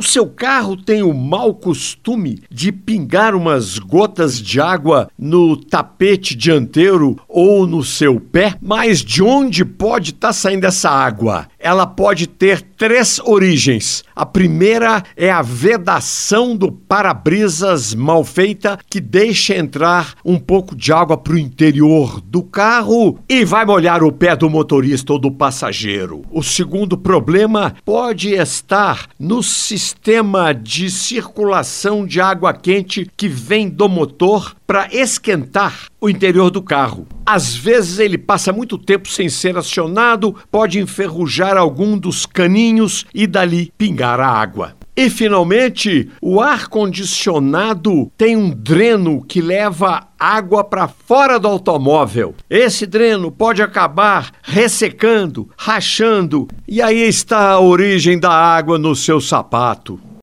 O seu carro tem o mau costume de pingar umas gotas de água no tapete dianteiro ou no seu pé? Mas de onde pode estar tá saindo essa água? Ela pode ter três origens. A primeira é a vedação do para-brisas mal feita que deixa entrar um pouco de água para o interior do carro e vai molhar o pé do motorista ou do passageiro. O segundo problema pode estar no sistema de circulação de água quente que vem do motor para esquentar o interior do carro. Às vezes ele passa muito tempo sem ser acionado, pode enferrujar algum dos caninhos e dali pingar a água. E finalmente, o ar condicionado tem um dreno que leva água para fora do automóvel. Esse dreno pode acabar ressecando, rachando, e aí está a origem da água no seu sapato.